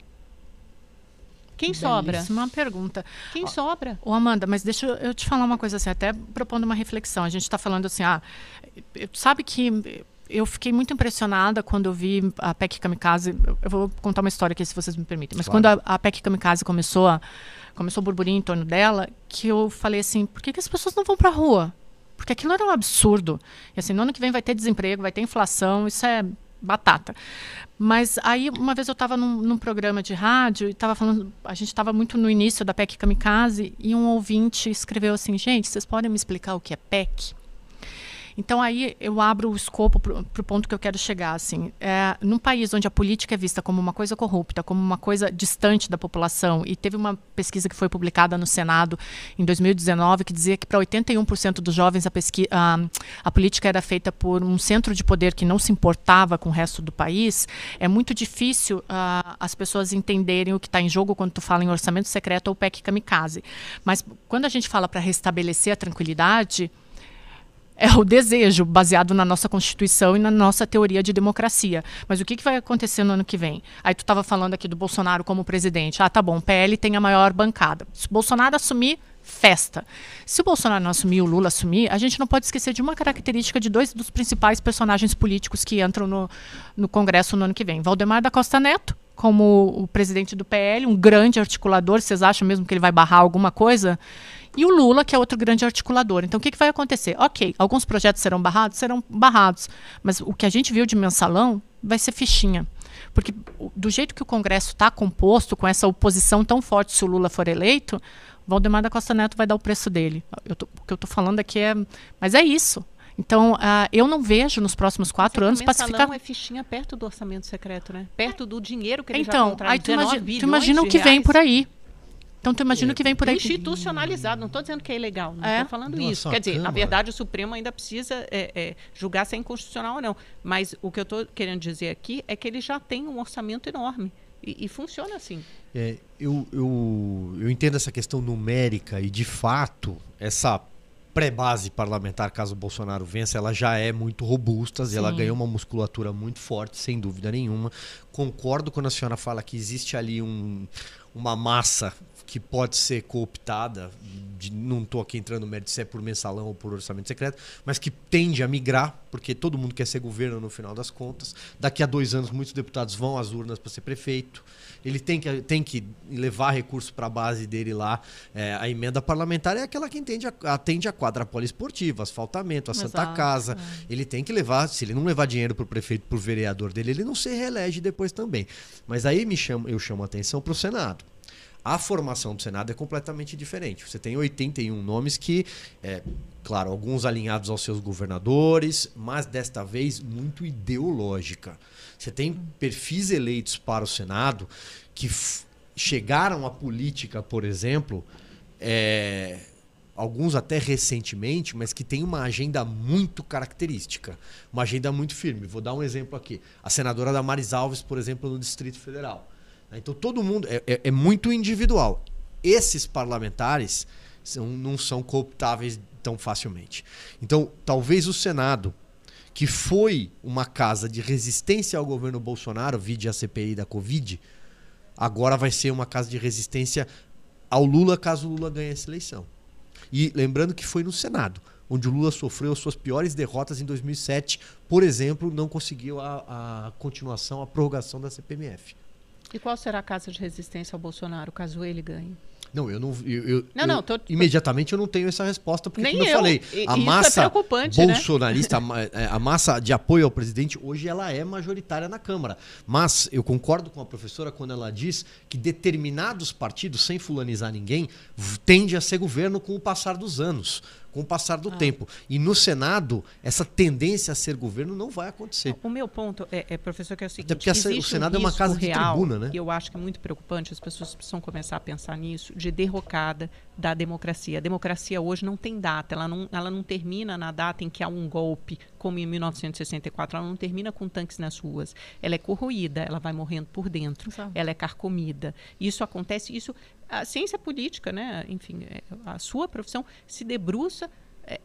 Quem sobra? Uma pergunta. Quem sobra? Ô, Amanda, mas deixa eu te falar uma coisa assim, até propondo uma reflexão. A gente está falando assim, ah, sabe que eu fiquei muito impressionada quando eu vi a PEC Kamikaze. Eu vou contar uma história aqui, se vocês me permitem. Mas claro. quando a, a PEC Kamikaze começou, a, começou o burburinho em torno dela, que eu falei assim, por que, que as pessoas não vão para a rua? Porque aquilo era um absurdo. E assim, no ano que vem vai ter desemprego, vai ter inflação, isso é batata. Mas aí, uma vez eu estava num, num, programa de rádio e estava falando, a gente estava muito no início da PEC Kamikaze e um ouvinte escreveu assim: gente, vocês podem me explicar o que é PEC? Então aí eu abro o escopo para o ponto que eu quero chegar. Assim, é, num país onde a política é vista como uma coisa corrupta, como uma coisa distante da população, e teve uma pesquisa que foi publicada no Senado em 2019 que dizia que para 81% dos jovens a, a, a política era feita por um centro de poder que não se importava com o resto do país, é muito difícil uh, as pessoas entenderem o que está em jogo quando tu fala em orçamento secreto ou PEC kamikaze. Mas quando a gente fala para restabelecer a tranquilidade, é o desejo baseado na nossa Constituição e na nossa teoria de democracia. Mas o que, que vai acontecer no ano que vem? Aí tu estava falando aqui do Bolsonaro como presidente. Ah, tá bom, o PL tem a maior bancada. Se o Bolsonaro assumir, festa. Se o Bolsonaro não assumir, o Lula assumir, a gente não pode esquecer de uma característica de dois dos principais personagens políticos que entram no, no Congresso no ano que vem. Valdemar da Costa Neto, como o presidente do PL, um grande articulador. Vocês acham mesmo que ele vai barrar alguma coisa? E o Lula, que é outro grande articulador. Então, o que, que vai acontecer? Ok, alguns projetos serão barrados? Serão barrados. Mas o que a gente viu de mensalão vai ser fichinha. Porque do jeito que o Congresso está composto, com essa oposição tão forte se o Lula for eleito, Valdemar da Costa Neto vai dar o preço dele. Eu tô, o que eu estou falando aqui é. Mas é isso. Então, uh, eu não vejo nos próximos quatro anos pacificar. é fichinha perto do orçamento secreto, né? Perto do dinheiro que ele então, já contraiu. Aí tu imagina, tu imagina o que vem por aí. Então, tu imagina o que vem por aí. Institucionalizado, não estou dizendo que é ilegal, não estou é? falando Nossa, isso. Quer dizer, na verdade, o Supremo ainda precisa é, é, julgar se é inconstitucional ou não. Mas o que eu estou querendo dizer aqui é que ele já tem um orçamento enorme. E, e funciona assim. É, eu, eu, eu entendo essa questão numérica e, de fato, essa pré-base parlamentar, caso o Bolsonaro vença, ela já é muito robusta, Sim. ela ganhou uma musculatura muito forte, sem dúvida nenhuma. Concordo quando a senhora fala que existe ali um, uma massa que pode ser cooptada, de, não estou aqui entrando no mérito se é por mensalão ou por orçamento secreto, mas que tende a migrar, porque todo mundo quer ser governo no final das contas. Daqui a dois anos, muitos deputados vão às urnas para ser prefeito. Ele tem que, tem que levar recursos para a base dele lá. É, a emenda parlamentar é aquela que entende a, atende a quadra poliesportiva, asfaltamento, a Santa Exato, Casa. É. Ele tem que levar, se ele não levar dinheiro para o prefeito, para o vereador dele, ele não se reelege depois também. Mas aí me eu chamo a atenção para o Senado. A formação do Senado é completamente diferente. Você tem 81 nomes que, é, claro, alguns alinhados aos seus governadores, mas desta vez muito ideológica. Você tem perfis eleitos para o Senado que chegaram à política, por exemplo, é, alguns até recentemente, mas que tem uma agenda muito característica, uma agenda muito firme. Vou dar um exemplo aqui. A senadora Damares Alves, por exemplo, no Distrito Federal. Né? Então todo mundo é, é, é muito individual. Esses parlamentares são, não são cooptáveis tão facilmente. Então talvez o Senado, que foi uma casa de resistência ao governo Bolsonaro, vide a CPI da Covid, agora vai ser uma casa de resistência ao Lula caso o Lula ganhe essa eleição. E lembrando que foi no Senado, onde o Lula sofreu as suas piores derrotas em 2007, por exemplo, não conseguiu a, a continuação, a prorrogação da CPMF. E qual será a casa de resistência ao Bolsonaro caso ele ganhe? Não, eu não. Eu, eu, não, não, tô, imediatamente eu não tenho essa resposta, porque, Nem como eu, eu falei, a é massa [LAUGHS] é bolsonarista, né? a, a, massa de apoio ao presidente, hoje ela é majoritária na Câmara. Mas eu concordo com a professora quando ela diz que determinados partidos, sem fulanizar ninguém, tende a ser governo com o passar dos anos com o passar do ah. tempo. E no Senado, essa tendência a ser governo não vai acontecer. O meu ponto, é, é professor, que é o seguinte: Até porque o Senado um é uma casa de real, tribuna, né? E eu acho que é muito preocupante, as pessoas precisam começar a pensar nisso, de derrocada da democracia. A democracia hoje não tem data, ela não, ela não termina na data em que há um golpe, como em 1964, ela não termina com tanques nas ruas. Ela é corroída, ela vai morrendo por dentro, Exato. ela é carcomida. Isso acontece, isso a ciência política, né, enfim, é, a sua profissão se debruça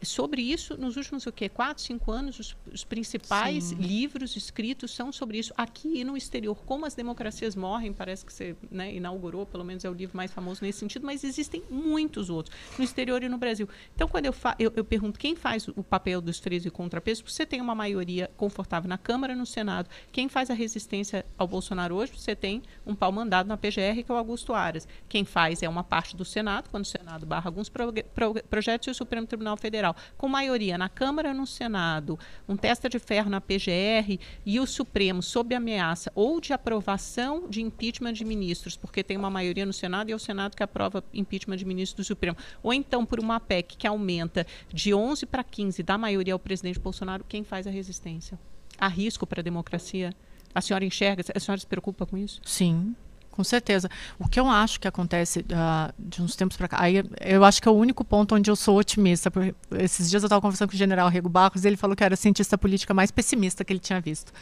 sobre isso nos últimos o quê? quatro, cinco anos, os, os principais Sim. livros escritos são sobre isso. Aqui e no exterior, como as democracias morrem, parece que você né, inaugurou, pelo menos é o livro mais famoso nesse sentido, mas existem muitos outros, no exterior e no Brasil. Então, quando eu, eu, eu, pergunto quem faz o papel dos freios e contrapesos, você tem uma maioria confortável na Câmara e no Senado. Quem faz a resistência ao Bolsonaro hoje, você tem um pau mandado na PGR, que é o Augusto Aras. Quem faz é uma parte do Senado, quando o Senado barra alguns pro, pro, projetos e o Supremo Tribunal Federal Federal, com maioria na Câmara no Senado, um testa de ferro na PGR e o Supremo sob ameaça ou de aprovação de impeachment de ministros, porque tem uma maioria no Senado e é o Senado que aprova impeachment de ministros do Supremo, ou então por uma PEC que aumenta de 11 para 15 da maioria ao presidente Bolsonaro, quem faz a resistência? Há risco para a democracia? A senhora enxerga? A senhora se preocupa com isso? Sim, com certeza. O que eu acho que acontece uh, de uns tempos para cá, aí eu acho que é o único ponto onde eu sou otimista. Porque esses dias eu estava conversando com o general Rego Barros e ele falou que era a cientista política mais pessimista que ele tinha visto.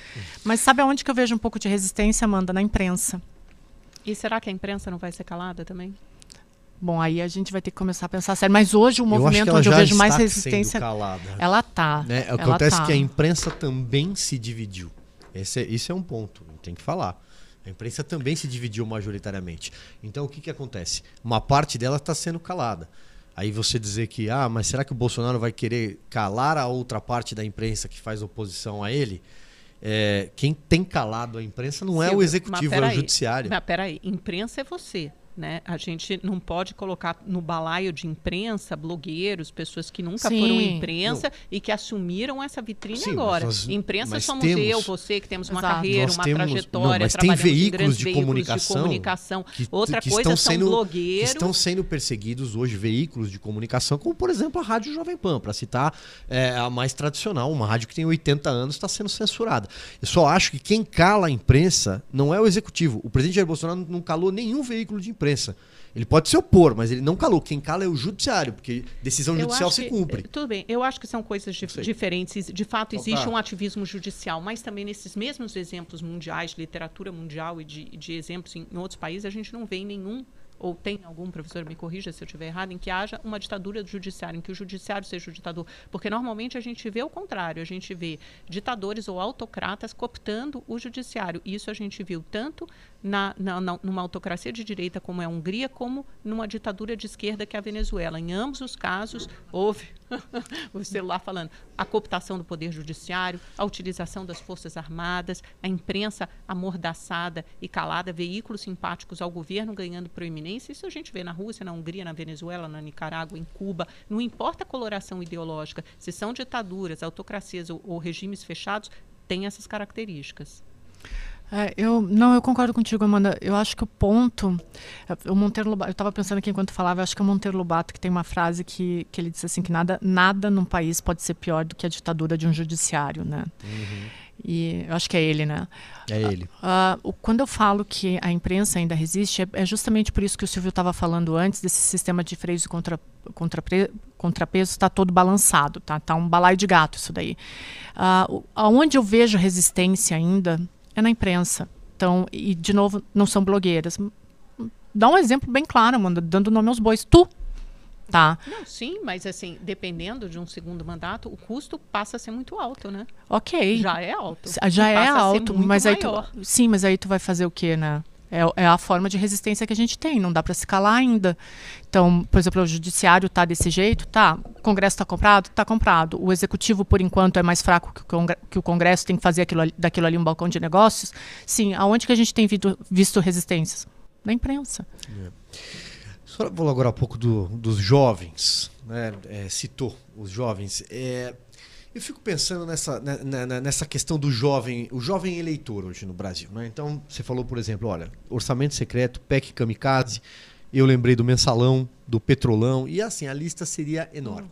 Mas sabe aonde que eu vejo um pouco de resistência, Amanda? Na imprensa. E será que a imprensa não vai ser calada também? Bom, aí a gente vai ter que começar a pensar sério. Mas hoje o movimento eu onde eu vejo mais resistência. Calada, ela tá. Né? Acontece tá. que a imprensa também se dividiu. Esse é, esse é um ponto, tem que falar. A imprensa também se dividiu majoritariamente. Então o que, que acontece? Uma parte dela está sendo calada. Aí você dizer que, ah, mas será que o Bolsonaro vai querer calar a outra parte da imprensa que faz oposição a ele? É, quem tem calado a imprensa não é é o executivo, é o judiciário. Mas peraí, imprensa é você. Né? A gente não pode colocar no balaio de imprensa blogueiros, pessoas que nunca Sim. foram imprensa não. e que assumiram essa vitrine Sim, agora. Nós, imprensa somos temos, eu, você, que temos uma Exato. carreira, nós uma temos, trajetória, não, mas tem veículos de comunicação, de comunicação. Que, Outra que coisa são sendo, blogueiros. Que estão sendo perseguidos hoje, veículos de comunicação, como por exemplo a Rádio Jovem Pan, para citar é, a mais tradicional, uma rádio que tem 80 anos, está sendo censurada. Eu só acho que quem cala a imprensa não é o executivo. O presidente Jair Bolsonaro não calou nenhum veículo de imprensa. Ele pode se opor, mas ele não calou. Quem cala é o judiciário, porque decisão judicial se cumpre. Que, tudo bem, eu acho que são coisas dif diferentes. De fato, existe um ativismo judicial, mas também nesses mesmos exemplos mundiais, de literatura mundial e de, de exemplos em, em outros países, a gente não vê nenhum ou tem algum professor, me corrija se eu estiver errado, em que haja uma ditadura do judiciário, em que o judiciário seja o ditador. Porque normalmente a gente vê o contrário, a gente vê ditadores ou autocratas cooptando o judiciário. Isso a gente viu tanto na, na, na, numa autocracia de direita como é a Hungria, como numa ditadura de esquerda que é a Venezuela. Em ambos os casos, houve [LAUGHS] o celular falando a cooptação do poder judiciário, a utilização das forças armadas, a imprensa amordaçada e calada, veículos simpáticos ao governo ganhando proeminência. Isso a gente vê na Rússia, na Hungria, na Venezuela, na Nicarágua, em Cuba. Não importa a coloração ideológica, se são ditaduras, autocracias ou, ou regimes fechados, tem essas características. É, eu não, eu concordo contigo, Amanda. Eu acho que o ponto, é, o Monteiro Lobato, eu estava pensando aqui enquanto falava, eu acho que é o Monteiro Lobato que tem uma frase que, que ele disse assim que nada, nada num país pode ser pior do que a ditadura de um judiciário, né? Uhum. E eu acho que é ele, né? É ele. Uh, uh, quando eu falo que a imprensa ainda resiste, é, é justamente por isso que o Silvio estava falando antes desse sistema de freios e contra, contra, contrapeso está todo balançado, tá? Tá um balaio de gato isso daí. Uh, aonde eu vejo resistência ainda é na imprensa. Então, e de novo, não são blogueiras. Dá um exemplo bem claro, Amanda, dando nome aos bois. Tu, tá? Não, sim, mas assim, dependendo de um segundo mandato, o custo passa a ser muito alto, né? Ok. Já é alto. Já é alto, mas aí tu, sim, mas aí tu vai fazer o quê, né? É, é, a forma de resistência que a gente tem, não dá para se calar ainda. Então, por exemplo, o judiciário está desse jeito, tá? O Congresso está comprado, está comprado. O executivo, por enquanto, é mais fraco que o, Congresso, que o Congresso tem que fazer aquilo, daquilo ali um balcão de negócios. Sim, aonde que a gente tem visto, visto resistências? Na imprensa. É. A senhora falou agora há pouco do, dos jovens, né? É, citou os jovens. É, eu fico pensando nessa, né, né, né, nessa questão do jovem, o jovem eleitor hoje no Brasil. Né? Então, você falou, por exemplo, olha, orçamento secreto, PEC kamikaze, eu lembrei do mensalão, do petrolão, e assim, a lista seria enorme.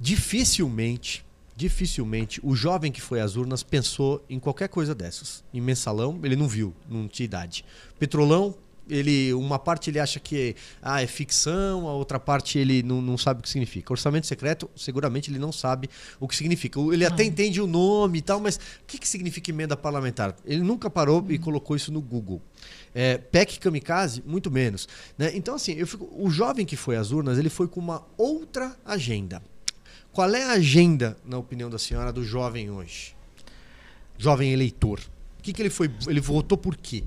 Dificilmente, dificilmente, o jovem que foi às urnas pensou em qualquer coisa dessas. Em mensalão, ele não viu, não tinha idade. Petrolão, ele uma parte ele acha que ah, é ficção, a outra parte ele não, não sabe o que significa. Orçamento secreto, seguramente ele não sabe o que significa. Ele até entende o nome e tal, mas o que, que significa emenda parlamentar? Ele nunca parou e colocou isso no Google. É, PEC Kamikaze, muito menos. Né? Então, assim, eu fico, o jovem que foi às urnas, ele foi com uma outra agenda. Qual é a agenda, na opinião da senhora, do jovem hoje? Jovem eleitor. O que, que ele foi? Ele votou por quê?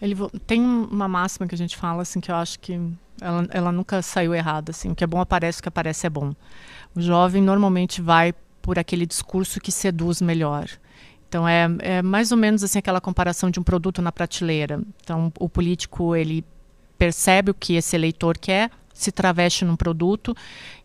Ele tem uma máxima que a gente fala assim que eu acho que ela, ela nunca saiu errada assim. O que é bom aparece, o que aparece é bom. O jovem normalmente vai por aquele discurso que seduz melhor. Então é, é mais ou menos assim aquela comparação de um produto na prateleira. Então o político ele percebe o que esse eleitor quer, se traveste num produto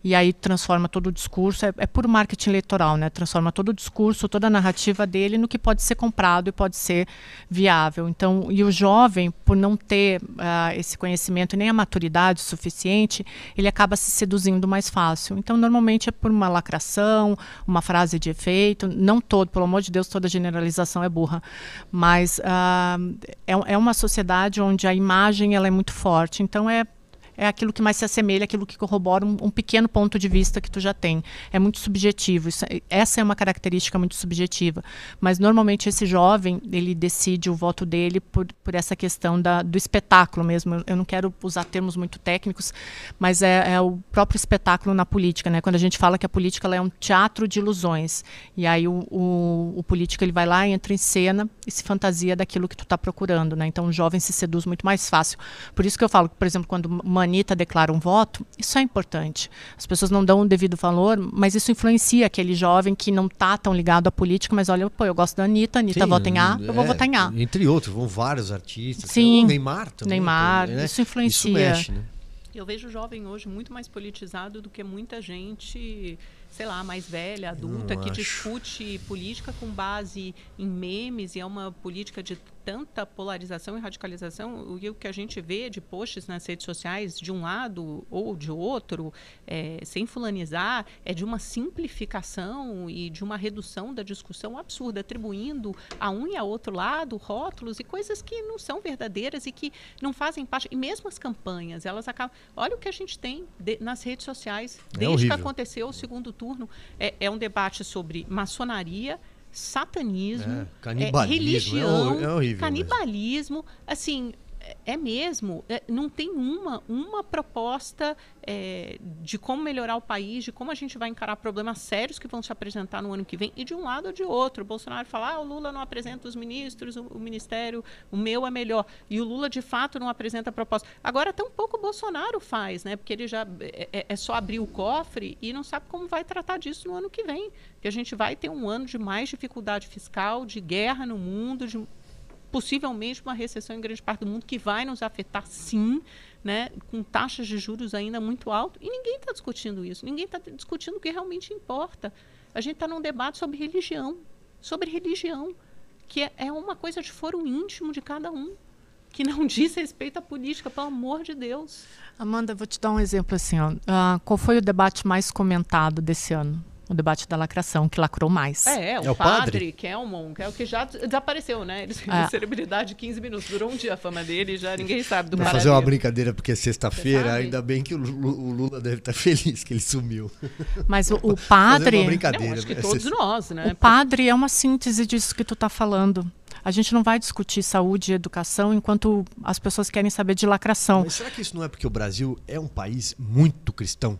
e aí transforma todo o discurso, é, é marketing eleitoral, né? Transforma todo o discurso, toda a narrativa dele no que pode ser comprado e pode ser viável. Então, e o jovem, por não ter uh, esse conhecimento nem a maturidade suficiente, ele acaba se seduzindo mais fácil. Então, normalmente é por uma lacração, uma frase de efeito, não todo, pelo amor de Deus, toda generalização é burra, mas uh, é, é uma sociedade onde a imagem ela é muito forte. Então, é é aquilo que mais se assemelha, aquilo que corrobora um, um pequeno ponto de vista que tu já tem. É muito subjetivo. Isso, é, essa é uma característica muito subjetiva. Mas normalmente esse jovem ele decide o voto dele por, por essa questão da, do espetáculo mesmo. Eu não quero usar termos muito técnicos, mas é, é, o próprio espetáculo na política, né? Quando a gente fala que a política é um teatro de ilusões e aí o, o, o político ele vai lá, entra em cena e se fantasia daquilo que tu está procurando, né? Então o jovem se seduz muito mais fácil. Por isso que eu falo, por exemplo, quando Mani Anitta declara um voto, isso é importante. As pessoas não dão o devido valor, mas isso influencia aquele jovem que não está tão ligado à política, mas olha, pô, eu gosto da Anitta, Anitta Sim, vota em A, eu vou é, votar em A. Entre outros, vão vários artistas. Sim. O Neymar também. Neymar, né? isso influencia. Isso mexe, né? Eu vejo o jovem hoje muito mais politizado do que muita gente sei lá, mais velha, adulta, que acho. discute política com base em memes e é uma política de tanta polarização e radicalização, o que a gente vê de posts nas redes sociais de um lado ou de outro, é, sem fulanizar, é de uma simplificação e de uma redução da discussão absurda, atribuindo a um e a outro lado rótulos e coisas que não são verdadeiras e que não fazem parte. E mesmo as campanhas, elas acabam. Olha o que a gente tem de, nas redes sociais é desde horrível. que aconteceu o segundo turno. É, é um debate sobre maçonaria satanismo, é, canibalismo, é, religião, é horrível, canibalismo, mesmo. assim, é mesmo, é, não tem uma, uma proposta é, de como melhorar o país, de como a gente vai encarar problemas sérios que vão se apresentar no ano que vem, e de um lado ou de outro. O Bolsonaro fala, ah, o Lula não apresenta os ministros, o, o ministério, o meu é melhor. E o Lula, de fato, não apresenta proposta. Agora, tão pouco o Bolsonaro faz, né? Porque ele já é, é, é só abrir o cofre e não sabe como vai tratar disso no ano que vem. Que a gente vai ter um ano de mais dificuldade fiscal, de guerra no mundo, de possivelmente uma recessão em grande parte do mundo que vai nos afetar sim, né, com taxas de juros ainda muito altas. E ninguém está discutindo isso, ninguém está discutindo o que realmente importa. A gente está num debate sobre religião, sobre religião, que é, é uma coisa de foro íntimo de cada um, que não [LAUGHS] diz respeito à política, pelo amor de Deus. Amanda, vou te dar um exemplo assim. Ó. Uh, qual foi o debate mais comentado desse ano? O debate da lacração, que lacrou mais. É, é o, é o padre, padre Kelmon, que é o que já desapareceu, né? Ele é. celebridade de 15 minutos. Durou um dia a fama dele já ninguém sabe do Vou fazer uma brincadeira, porque é sexta-feira, ainda bem que o Lula deve estar feliz que ele sumiu. Mas o, o [LAUGHS] padre... uma brincadeira. Não, acho que é todos nós, né? O padre é uma síntese disso que tu está falando. A gente não vai discutir saúde e educação enquanto as pessoas querem saber de lacração. Mas será que isso não é porque o Brasil é um país muito cristão?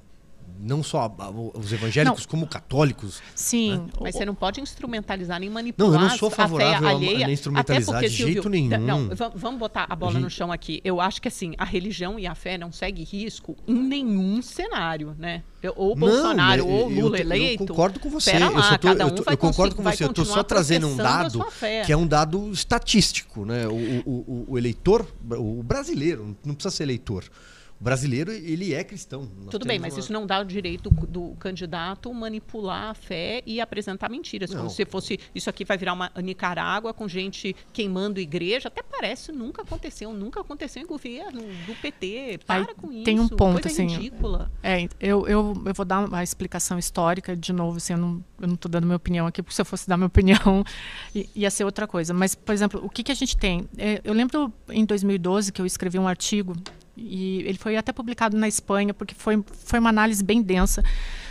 Não só os evangélicos, não. como católicos. Sim. Né? Mas você não pode instrumentalizar nem manipular não, eu não sou favorável a, alheia, a, a instrumentalizar porque, de jeito Silvio, nenhum. Não, vamos botar a bola gente... no chão aqui. Eu acho que assim, a religião e a fé não seguem risco em nenhum cenário, né? Ou Bolsonaro não, ou Lula eu, eleito. Eu concordo com você. Lá, eu, tô, um eu, tô, eu concordo com você. Eu estou só trazendo um dado que é um dado estatístico, né? O, o, o, o eleitor, o brasileiro, não precisa ser eleitor brasileiro ele é cristão. Nós Tudo bem, mas uma... isso não dá o direito do candidato manipular a fé e apresentar mentiras. Não. Como se fosse isso aqui vai virar uma Nicarágua com gente queimando igreja. Até parece, nunca aconteceu, nunca aconteceu em governo do PT. Para Aí, com isso. Tem um ponto Coisa assim. Ridícula. É, eu, eu, eu vou dar uma explicação histórica de novo. Assim, eu não eu não estou dando minha opinião aqui, porque se eu fosse dar minha [LAUGHS] opinião ia ser outra coisa. Mas, por exemplo, o que, que a gente tem? É, eu lembro em 2012 que eu escrevi um artigo e ele foi até publicado na Espanha, porque foi, foi uma análise bem densa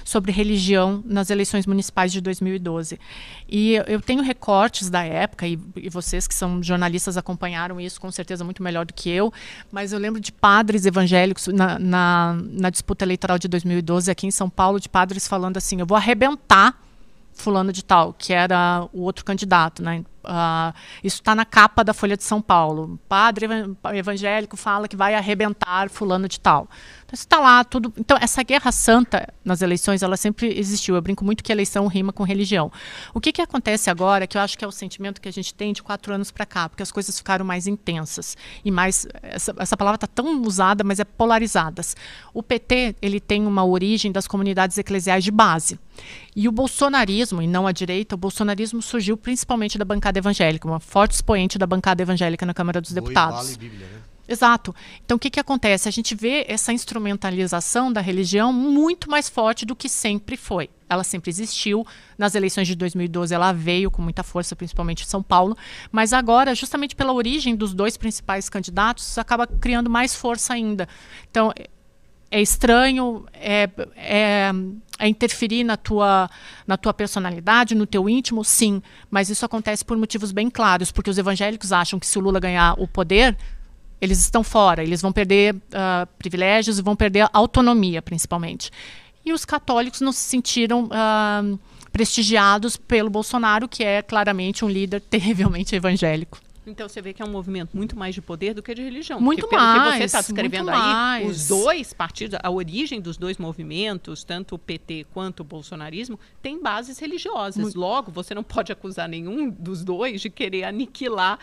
sobre religião nas eleições municipais de 2012. E eu tenho recortes da época, e, e, vocês que são jornalistas acompanharam isso com certeza muito melhor do que eu, mas eu lembro de padres evangélicos na, na, na disputa eleitoral de 2012 aqui em São Paulo, de padres falando assim: eu vou arrebentar fulano de tal, que era o outro candidato, né? Uh, isso está na capa da Folha de São Paulo. Padre evangélico fala que vai arrebentar fulano de tal. Então está lá tudo. Então essa guerra santa nas eleições ela sempre existiu. Eu brinco muito que eleição rima com religião. O que que acontece agora? Que eu acho que é o sentimento que a gente tem de quatro anos para cá, porque as coisas ficaram mais intensas e mais essa, essa palavra está tão usada, mas é polarizadas. O PT ele tem uma origem das comunidades eclesiais de base e o bolsonarismo e não a direita, o bolsonarismo surgiu principalmente da bancada evangélica, uma forte expoente da bancada evangélica na Câmara dos Deputados. Bíblia, né? Exato. Então, o que, que acontece? A gente vê essa instrumentalização da religião muito mais forte do que sempre foi. Ela sempre existiu. Nas eleições de 2012, ela veio com muita força, principalmente em São Paulo. Mas agora, justamente pela origem dos dois principais candidatos, acaba criando mais força ainda. Então, é estranho, é, é, é, interferir na tua, na tua personalidade, no teu íntimo, sim. Mas isso acontece por motivos bem claros, porque os evangélicos acham que se o Lula ganhar o poder, eles estão fora, eles vão perder uh, privilégios e vão perder autonomia, principalmente. E os católicos não se sentiram uh, prestigiados pelo Bolsonaro, que é claramente um líder terrivelmente evangélico. Então você vê que é um movimento muito mais de poder do que de religião. Muito porque, mais. Pelo que você está descrevendo aí, mais. os dois partidos, a origem dos dois movimentos, tanto o PT quanto o bolsonarismo, tem bases religiosas. Muito. Logo, você não pode acusar nenhum dos dois de querer aniquilar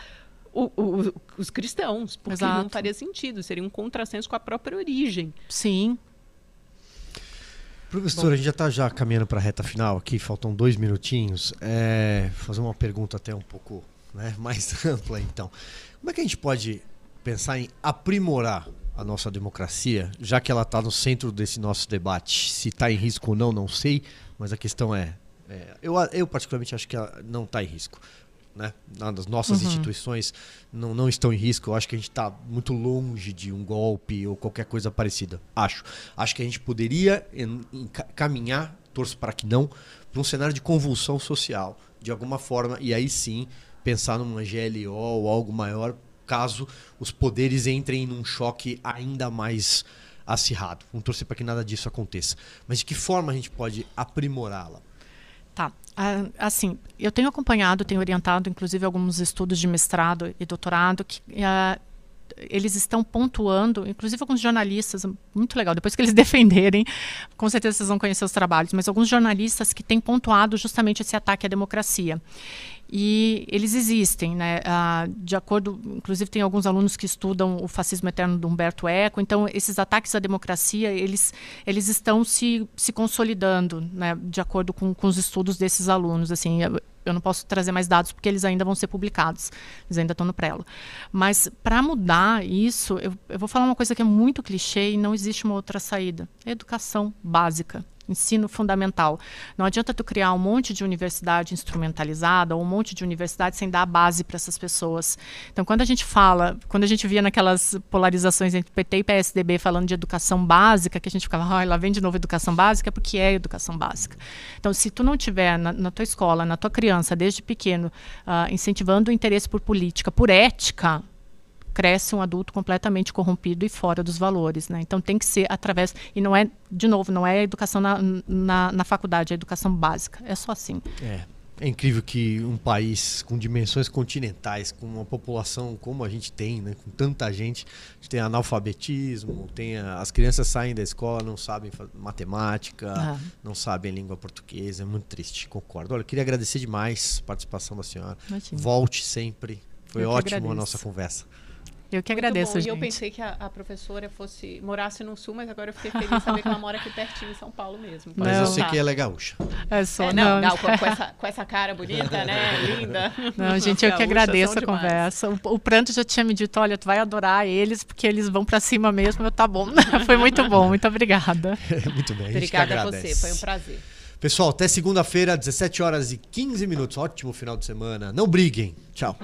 o, o, os cristãos, porque Exato. não faria sentido, seria um contrassenso com a própria origem. Sim. Professor, a gente já está já caminhando para a reta final aqui, faltam dois minutinhos. É, fazer uma pergunta até um pouco né, [LAUGHS] mais ampla, então. Como é que a gente pode pensar em aprimorar a nossa democracia, já que ela está no centro desse nosso debate? Se está em risco ou não, não sei, mas a questão é, é eu, eu particularmente acho que ela não está em risco né? As nossas uhum. instituições não, não estão em risco. Eu acho que a gente está muito longe de um golpe ou qualquer coisa parecida. Acho. Acho que a gente poderia caminhar, torço para que não, para um cenário de convulsão social, de alguma forma, e aí sim pensar numa GLO ou algo maior, caso os poderes entrem num choque ainda mais acirrado. Vamos torcer para que nada disso aconteça. Mas de que forma a gente pode aprimorá-la? Tá. Ah, assim, eu tenho acompanhado, tenho orientado, inclusive, alguns estudos de mestrado e doutorado que uh, eles estão pontuando, inclusive alguns jornalistas, muito legal, depois que eles [LAUGHS] defenderem, com certeza vocês vão conhecer os trabalhos, mas alguns jornalistas que têm pontuado justamente esse ataque à democracia. E eles existem, né? Ah, de acordo, inclusive tem alguns alunos que estudam o fascismo eterno de Humberto Eco. Então esses ataques à democracia eles eles estão se, se consolidando, né? De acordo com, com os estudos desses alunos. Assim, eu, não posso trazer mais dados porque eles ainda vão ser publicados, eles ainda estão no prelo. Mas para mudar isso, eu, eu vou falar uma coisa que é muito clichê e não existe uma outra saída: educação básica ensino fundamental. Não adianta tu criar um monte de universidade instrumentalizada ou um monte de universidade sem dar a base para essas pessoas. Então, quando a gente fala, quando a gente via naquelas polarizações entre PT e PSDB falando de educação básica, que a gente ficava, ah, lá vem de novo educação básica, porque é educação básica. Então, se tu não tiver na, na tua escola, na tua criança, desde pequeno, uh, incentivando o interesse por política, por ética, cresce um adulto completamente corrompido e fora dos valores. Né? Então tem que ser através. E não é, de novo, não é a educação na, na, na faculdade, é a educação básica. É só assim. É. É incrível que um país com dimensões continentais, com uma população como a gente tem, né, com tanta gente, gente tem analfabetismo, tem a, as crianças saem da escola, não sabem matemática, ah. não sabem língua portuguesa, é muito triste, concordo. Olha, eu queria agradecer demais a participação da senhora. Imagina. Volte sempre. Foi ótimo a nossa conversa. Eu que agradeço, bom. gente. E eu pensei que a, a, professora fosse morasse no sul, mas agora eu fiquei feliz de saber que ela mora aqui pertinho em São Paulo mesmo. Mas não, eu sei tá. que ela é gaúcha. É só é, não, não. com, com, essa, com essa cara bonita, né? [LAUGHS] Linda. Não, gente, eu que agradeço a demais. conversa. O, o, Pranto já tinha me dito, olha, tu vai adorar eles, porque eles vão para cima mesmo. Eu, tá bom. [LAUGHS] Foi muito bom. Muito obrigada. [LAUGHS] muito bem. Obrigada a você. Foi um prazer. Pessoal, até segunda-feira, 17 horas e 15 minutos. Ótimo final de semana. Não briguem. Tchau.